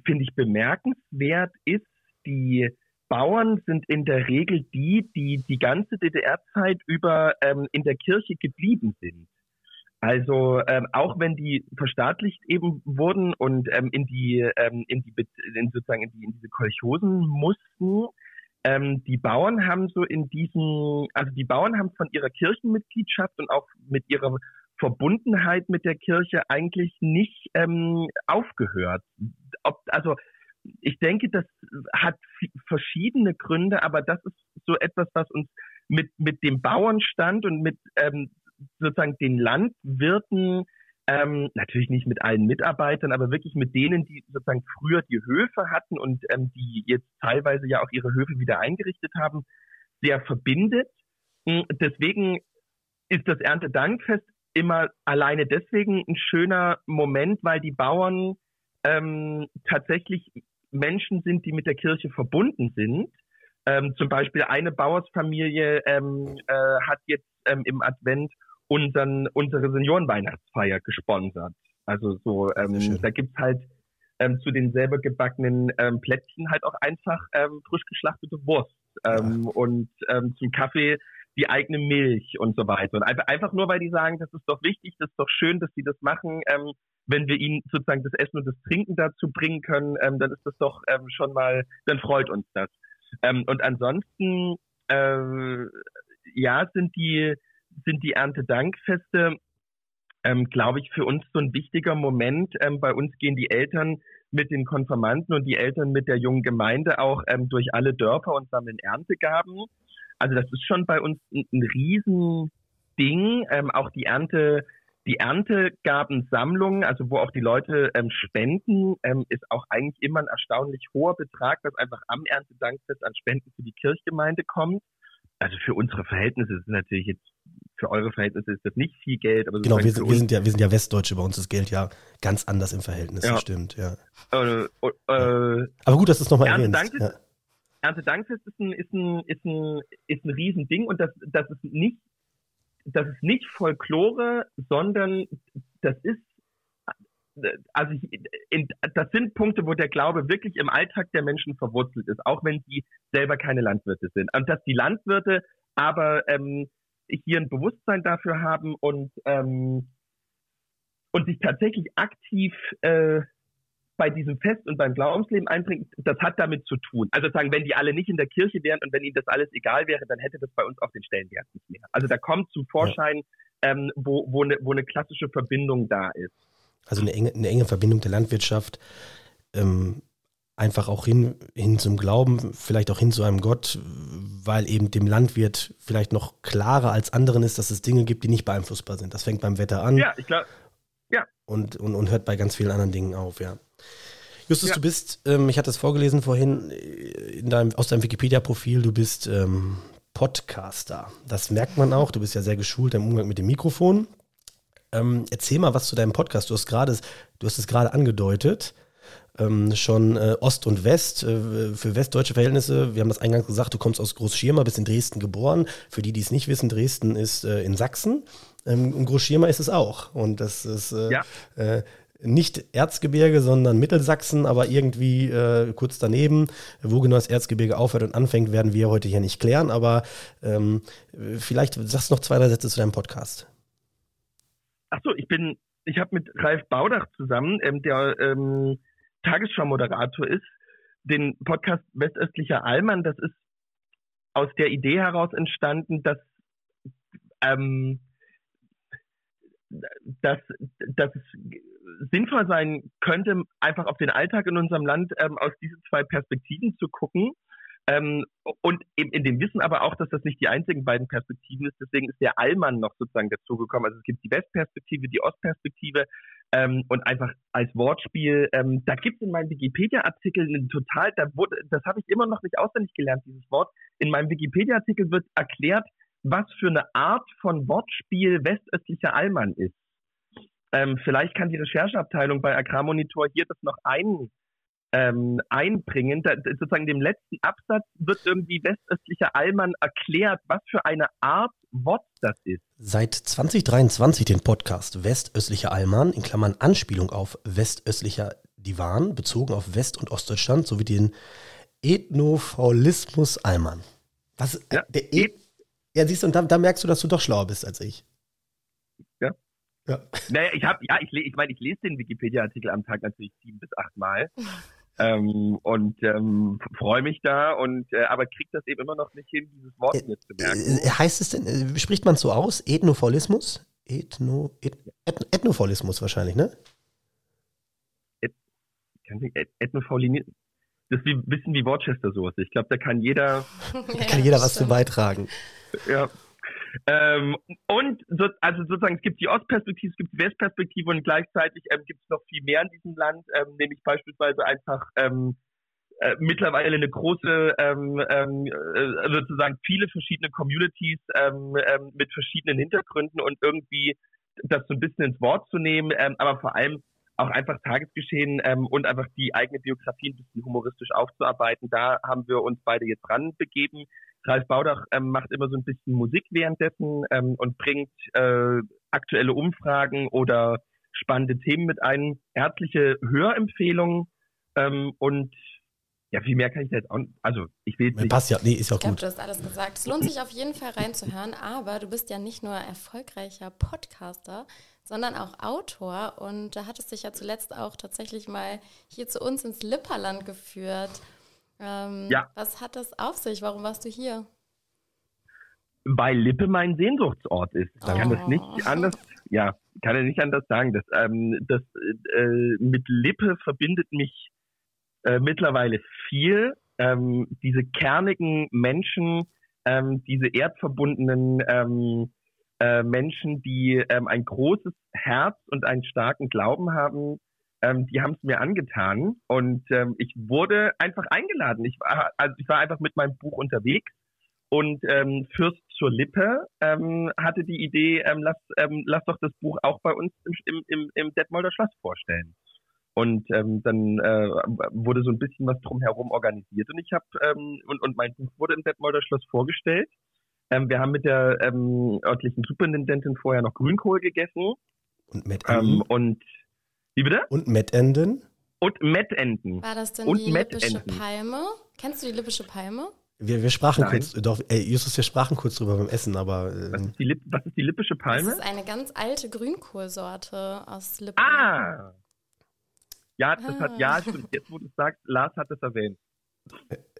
finde ich bemerkenswert ist. Die Bauern sind in der Regel die, die die ganze DDR-Zeit über ähm, in der Kirche geblieben sind. Also ähm, auch wenn die verstaatlicht eben wurden und ähm, in die ähm, in die in sozusagen in, die, in diese Kolchosen mussten, ähm, die Bauern haben so in diesen, also die Bauern haben von ihrer Kirchenmitgliedschaft und auch mit ihrer Verbundenheit mit der Kirche eigentlich nicht ähm, aufgehört. Ob, also ich denke, das hat verschiedene Gründe, aber das ist so etwas, was uns mit, mit dem Bauernstand und mit ähm, sozusagen den Landwirten, ähm, natürlich nicht mit allen Mitarbeitern, aber wirklich mit denen, die sozusagen früher die Höfe hatten und ähm, die jetzt teilweise ja auch ihre Höfe wieder eingerichtet haben, sehr verbindet. Hm, deswegen ist das Erntedankfest immer alleine deswegen ein schöner Moment, weil die Bauern ähm, tatsächlich Menschen sind, die mit der Kirche verbunden sind. Ähm, zum Beispiel eine Bauersfamilie ähm, äh, hat jetzt ähm, im Advent unseren, unsere Seniorenweihnachtsfeier gesponsert. Also so, ähm, da gibt's halt ähm, zu den selber gebackenen ähm, Plätzchen halt auch einfach ähm, frisch geschlachtete Wurst ähm, ja. und ähm, zum Kaffee die eigene Milch und so weiter. Und einfach, nur, weil die sagen, das ist doch wichtig, das ist doch schön, dass sie das machen. Ähm, wenn wir ihnen sozusagen das Essen und das Trinken dazu bringen können, ähm, dann ist das doch ähm, schon mal, dann freut uns das. Ähm, und ansonsten, äh, ja, sind die, sind die Erntedankfeste, ähm, glaube ich, für uns so ein wichtiger Moment. Ähm, bei uns gehen die Eltern mit den Konfirmanden und die Eltern mit der jungen Gemeinde auch durch alle Dörfer und sammeln Erntegaben. Also das ist schon bei uns ein, ein Riesending. Ähm, auch die Ernte, die Erntegabensammlung, also wo auch die Leute ähm, spenden, ähm, ist auch eigentlich immer ein erstaunlich hoher Betrag, was einfach am Erntedankfest an Spenden für die Kirchgemeinde kommt. Also für unsere Verhältnisse ist es natürlich jetzt für eure Verhältnisse ist das nicht viel Geld. Aber genau, wir sind, wir sind ja, wir sind ja Westdeutsche, bei uns ist Geld ja ganz anders im Verhältnis, ja. das stimmt, ja. Äh, äh, aber gut, dass du es nochmal erwähnst. Ja. Erntedankfest ist ein, ist ein, ist ein, ist ein Riesending und das, das ist nicht, das ist nicht Folklore, sondern das ist, also ich, in, das sind Punkte, wo der Glaube wirklich im Alltag der Menschen verwurzelt ist, auch wenn sie selber keine Landwirte sind. Und dass die Landwirte aber ähm, hier ein Bewusstsein dafür haben und ähm, und sich tatsächlich aktiv äh, bei diesem Fest und beim Glaubensleben einbringen, das hat damit zu tun. Also sagen, wenn die alle nicht in der Kirche wären und wenn ihnen das alles egal wäre, dann hätte das bei uns auch den Stellenwert nicht mehr. Also da kommt zum Vorschein, ja. ähm, wo, wo, eine, wo eine klassische Verbindung da ist. Also eine enge, eine enge Verbindung der Landwirtschaft, ähm, einfach auch hin, hin zum Glauben, vielleicht auch hin zu einem Gott, weil eben dem Landwirt vielleicht noch klarer als anderen ist, dass es Dinge gibt, die nicht beeinflussbar sind. Das fängt beim Wetter an. Ja, ich glaube. Ja. Und, und, und hört bei ganz vielen anderen Dingen auf, ja. Justus, ja. du bist, ähm, ich hatte es vorgelesen vorhin äh, in deinem, aus deinem Wikipedia-Profil, du bist ähm, Podcaster. Das merkt man auch. Du bist ja sehr geschult im Umgang mit dem Mikrofon. Ähm, erzähl mal was zu deinem Podcast. Du hast gerade, du hast es gerade angedeutet. Ähm, schon äh, Ost und West äh, für westdeutsche Verhältnisse. Wir haben das eingangs gesagt, du kommst aus Großschirma, bist in Dresden geboren. Für die, die es nicht wissen, Dresden ist äh, in Sachsen. Ähm, und Großschirma ist es auch. Und das ist äh, ja. Nicht Erzgebirge, sondern Mittelsachsen, aber irgendwie äh, kurz daneben. Wo genau das Erzgebirge aufhört und anfängt, werden wir heute hier nicht klären, aber ähm, vielleicht sagst du noch zwei, drei Sätze zu deinem Podcast. Achso, ich bin, ich habe mit Ralf Baudach zusammen, ähm, der ähm, Tagesschau-Moderator ist, den Podcast Westöstlicher Allmann, das ist aus der Idee heraus entstanden, dass ähm, dass, dass es sinnvoll sein könnte, einfach auf den Alltag in unserem Land ähm, aus diesen zwei Perspektiven zu gucken. Ähm, und eben in dem Wissen aber auch, dass das nicht die einzigen beiden Perspektiven ist. Deswegen ist der Allmann noch sozusagen dazugekommen. Also es gibt die Westperspektive, die Ostperspektive ähm, und einfach als Wortspiel. Ähm, da gibt es in meinem Wikipedia-Artikel einen total, da wurde, das habe ich immer noch nicht auswendig gelernt, dieses Wort. In meinem Wikipedia-Artikel wird erklärt, was für eine Art von Wortspiel westöstlicher Allmann ist. Ähm, vielleicht kann die Rechercheabteilung bei Agrarmonitor hier das noch ein, ähm, einbringen. Da, sozusagen dem letzten Absatz wird irgendwie westöstlicher Allmann erklärt, was für eine Art Wort das ist. Seit 2023 den Podcast Westöstlicher Allmann in Klammern Anspielung auf westöstlicher Divan bezogen auf West- und Ostdeutschland sowie den Ethnofaulismus Allmann. Was? Ja, der e ja, siehst du, und da, da merkst du, dass du doch schlauer bist als ich. Ja. Ja. Naja, ich habe, ja, ich, ich meine, ich lese den Wikipedia-Artikel am Tag natürlich sieben bis acht Mal. ähm, und ähm, freue mich da und äh, aber kriegt das eben immer noch nicht hin, dieses Wort Äh, mir zu merken. Äh, heißt es denn, äh, spricht man so aus? Ethnofaulismus? Ethno, et, et, Ethnofaulismus wahrscheinlich, ne? Kann ich- Et- Ethnophilie- Das ist wie wissen wie Worcester Soße. Ich glaube, da kann jeder Da kann jeder was zu beitragen. Ja. Ähm, und so, also sozusagen, es gibt die Ostperspektive, es gibt die Westperspektive und gleichzeitig ähm, gibt es noch viel mehr in diesem Land, ähm, nämlich beispielsweise einfach ähm, äh, mittlerweile eine große, ähm, ähm, äh, sozusagen viele verschiedene Communities ähm, mit verschiedenen Hintergründen und irgendwie das so ein bisschen ins Wort zu nehmen, aber vor allem auch einfach Tagesgeschehen und einfach die eigene Biografie ein bisschen humoristisch aufzuarbeiten. Da haben wir uns beide jetzt dran begeben. Ralf Baudach ähm, macht immer so ein bisschen Musik währenddessen ähm, und bringt äh, aktuelle Umfragen oder spannende Themen mit ein. Herzliche Hörempfehlungen ähm, und ja, viel mehr kann ich da jetzt auch nicht. Also, ich will jetzt nicht. Passt ja, nee, ist ja Ich auch glaube, gut. du hast alles gesagt. Es lohnt sich auf jeden Fall reinzuhören, aber du bist ja nicht nur erfolgreicher Podcaster, sondern auch Autor und da hattest dich ja zuletzt auch tatsächlich mal hier zu uns ins Lipperland geführt. Ähm, Ja. Was hat das auf sich? Warum warst du hier? weil Lippe mein Sehnsuchtsort ist. Ich kann Oh. das nicht anders, ja, kann er nicht anders sagen. Das, ähm, das äh, mit Lippe verbindet mich äh, mittlerweile viel. Ähm, diese kernigen Menschen, ähm, diese erdverbundenen ähm, äh, Menschen, die ähm, ein großes Herz und einen starken Glauben haben, ähm, die haben es mir angetan und ähm, ich wurde einfach eingeladen. Ich war, also ich war einfach mit meinem Buch unterwegs und ähm, Fürst zur Lippe ähm, hatte die Idee, ähm, lass, ähm, lass doch das Buch auch bei uns im, im, im, Detmolder Schloss vorstellen. Und ähm, dann äh, wurde so ein bisschen was drumherum organisiert und ich habe ähm, und, und mein Buch wurde im Detmolder Schloss vorgestellt. Ähm, wir haben mit der ähm, örtlichen Superintendentin vorher noch Grünkohl gegessen Und Matt ähm, und wie bitte? und Matt Enden. Und Mettenten. War das denn Und die lippische Mettenten. Palme? Kennst du die lippische Palme? Wir, wir sprachen Nein. kurz, doch, ey, Justus, wir sprachen kurz drüber beim Essen, aber Was ähm, ist die, Lipp was ist die lippische Das Palme? ist eine ganz alte Grünkohlsorte aus Lippe. Ah! Ja, das hat, Ah. ja, stimmt. Jetzt, wo du es sagst, Lars hat es erwähnt.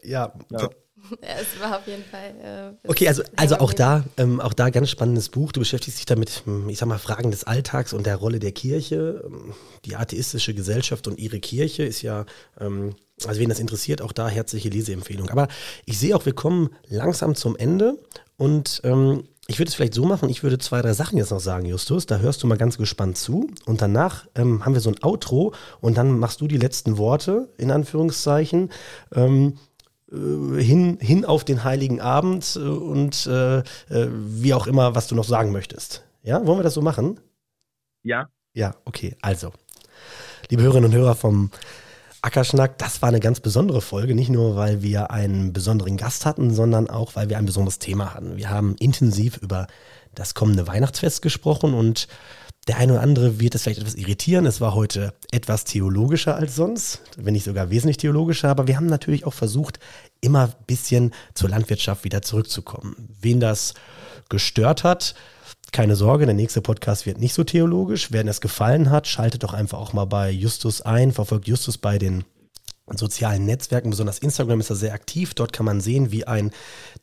ja. Ja. Ja, es war auf jeden Fall. Äh, Okay, also, also auch da, ähm, auch da ganz spannendes Buch. Du beschäftigst dich damit, hm, ich sag mal, Fragen des Alltags und der Rolle der Kirche. Ähm, Die atheistische Gesellschaft und ihre Kirche ist ja, ähm, also wen das interessiert, auch da herzliche Leseempfehlung. Aber ich sehe auch, wir kommen langsam zum Ende und ähm, ich würde es vielleicht so machen, ich würde zwei, drei Sachen jetzt noch sagen, Justus. Da hörst du mal ganz gespannt zu. Und danach ähm, haben wir so ein Outro und dann machst du die letzten Worte, in Anführungszeichen. Ähm, äh, hin, hin auf den Heiligen Abend äh, und äh, äh, wie auch immer, was du noch sagen möchtest. Ja, wollen wir das so machen? Ja, Ja, okay. Also, liebe Hörerinnen und Hörer vom Ackerschnack, das war eine ganz besondere Folge, nicht nur, weil wir einen besonderen Gast hatten, sondern auch, weil wir ein besonderes Thema hatten. Wir haben intensiv über das kommende Weihnachtsfest gesprochen und der eine oder andere wird es vielleicht etwas irritieren. Es war heute etwas theologischer als sonst, wenn nicht sogar wesentlich theologischer, aber wir haben natürlich auch versucht, immer ein bisschen zur Landwirtschaft wieder zurückzukommen. Wen das gestört hat, keine Sorge, der nächste Podcast wird nicht so theologisch. Wer es gefallen hat, schaltet doch einfach auch mal bei Justus ein, verfolgt Justus bei den sozialen Netzwerken, besonders Instagram ist er sehr aktiv. Dort kann man sehen, wie ein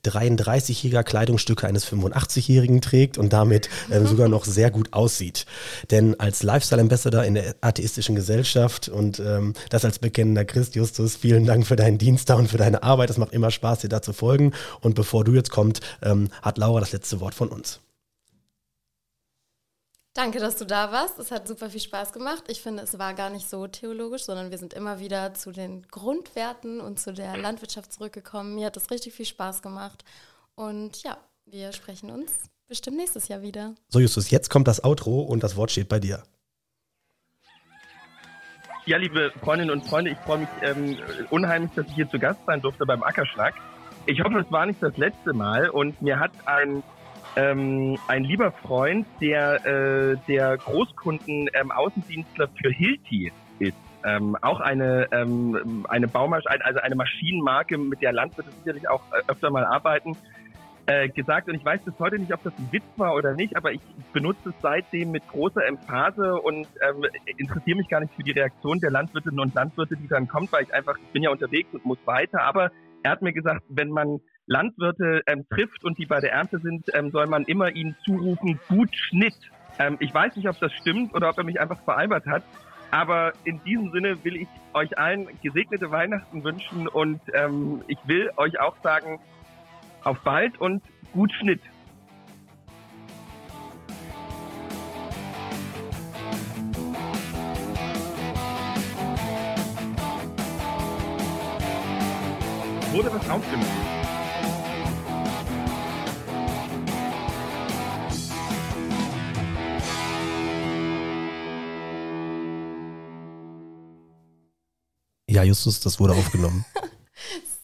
33-jähriger Kleidungsstücke eines 85-jährigen trägt und damit ähm, sogar noch sehr gut aussieht. Denn als Lifestyle-Ambassador in der atheistischen Gesellschaft und ähm, das als bekennender Christ, Justus, vielen Dank für deinen Dienst da und für deine Arbeit. Es macht immer Spaß, dir da zu folgen. Und bevor du jetzt kommst, ähm, hat Laura das letzte Wort von uns. Danke, dass du da warst. Es hat super viel Spaß gemacht. Ich finde, es war gar nicht so theologisch, sondern wir sind immer wieder zu den Grundwerten und zu der Landwirtschaft zurückgekommen. Mir hat es richtig viel Spaß gemacht. Und ja, wir sprechen uns bestimmt nächstes Jahr wieder. So, Justus, jetzt kommt das Outro und das Wort steht bei dir. Ja, liebe Freundinnen und Freunde, ich freue mich ähm, unheimlich, dass ich hier zu Gast sein durfte beim Ackerschlag. Ich hoffe, es war nicht das letzte Mal und mir hat ein ähm, ein lieber Freund, der äh, der Großkunden ähm, Außendienstler für Hilti ist. Ähm, auch eine ähm, eine Baumaschine, also eine Maschinenmarke, mit der Landwirte sicherlich auch äh, öfter mal arbeiten, äh, gesagt. Und ich weiß bis heute nicht, ob das ein Witz war oder nicht, aber ich benutze es seitdem mit großer Emphase und ähm, interessiere mich gar nicht für die Reaktion der Landwirtinnen und Landwirte, die dann kommt, weil ich einfach, ich bin ja unterwegs und muss weiter. Aber er hat mir gesagt, wenn man Landwirte ähm, trifft und die bei der Ernte sind, ähm, soll man immer ihnen zurufen, gut Schnitt. Ähm, ich weiß nicht, ob das stimmt oder ob er mich einfach veralbert hat. Aber in diesem Sinne will ich euch allen gesegnete Weihnachten wünschen und ähm, ich will euch auch sagen, auf bald und gut Schnitt. Wurde was aufgenommen? Ja, Justus, das wurde aufgenommen.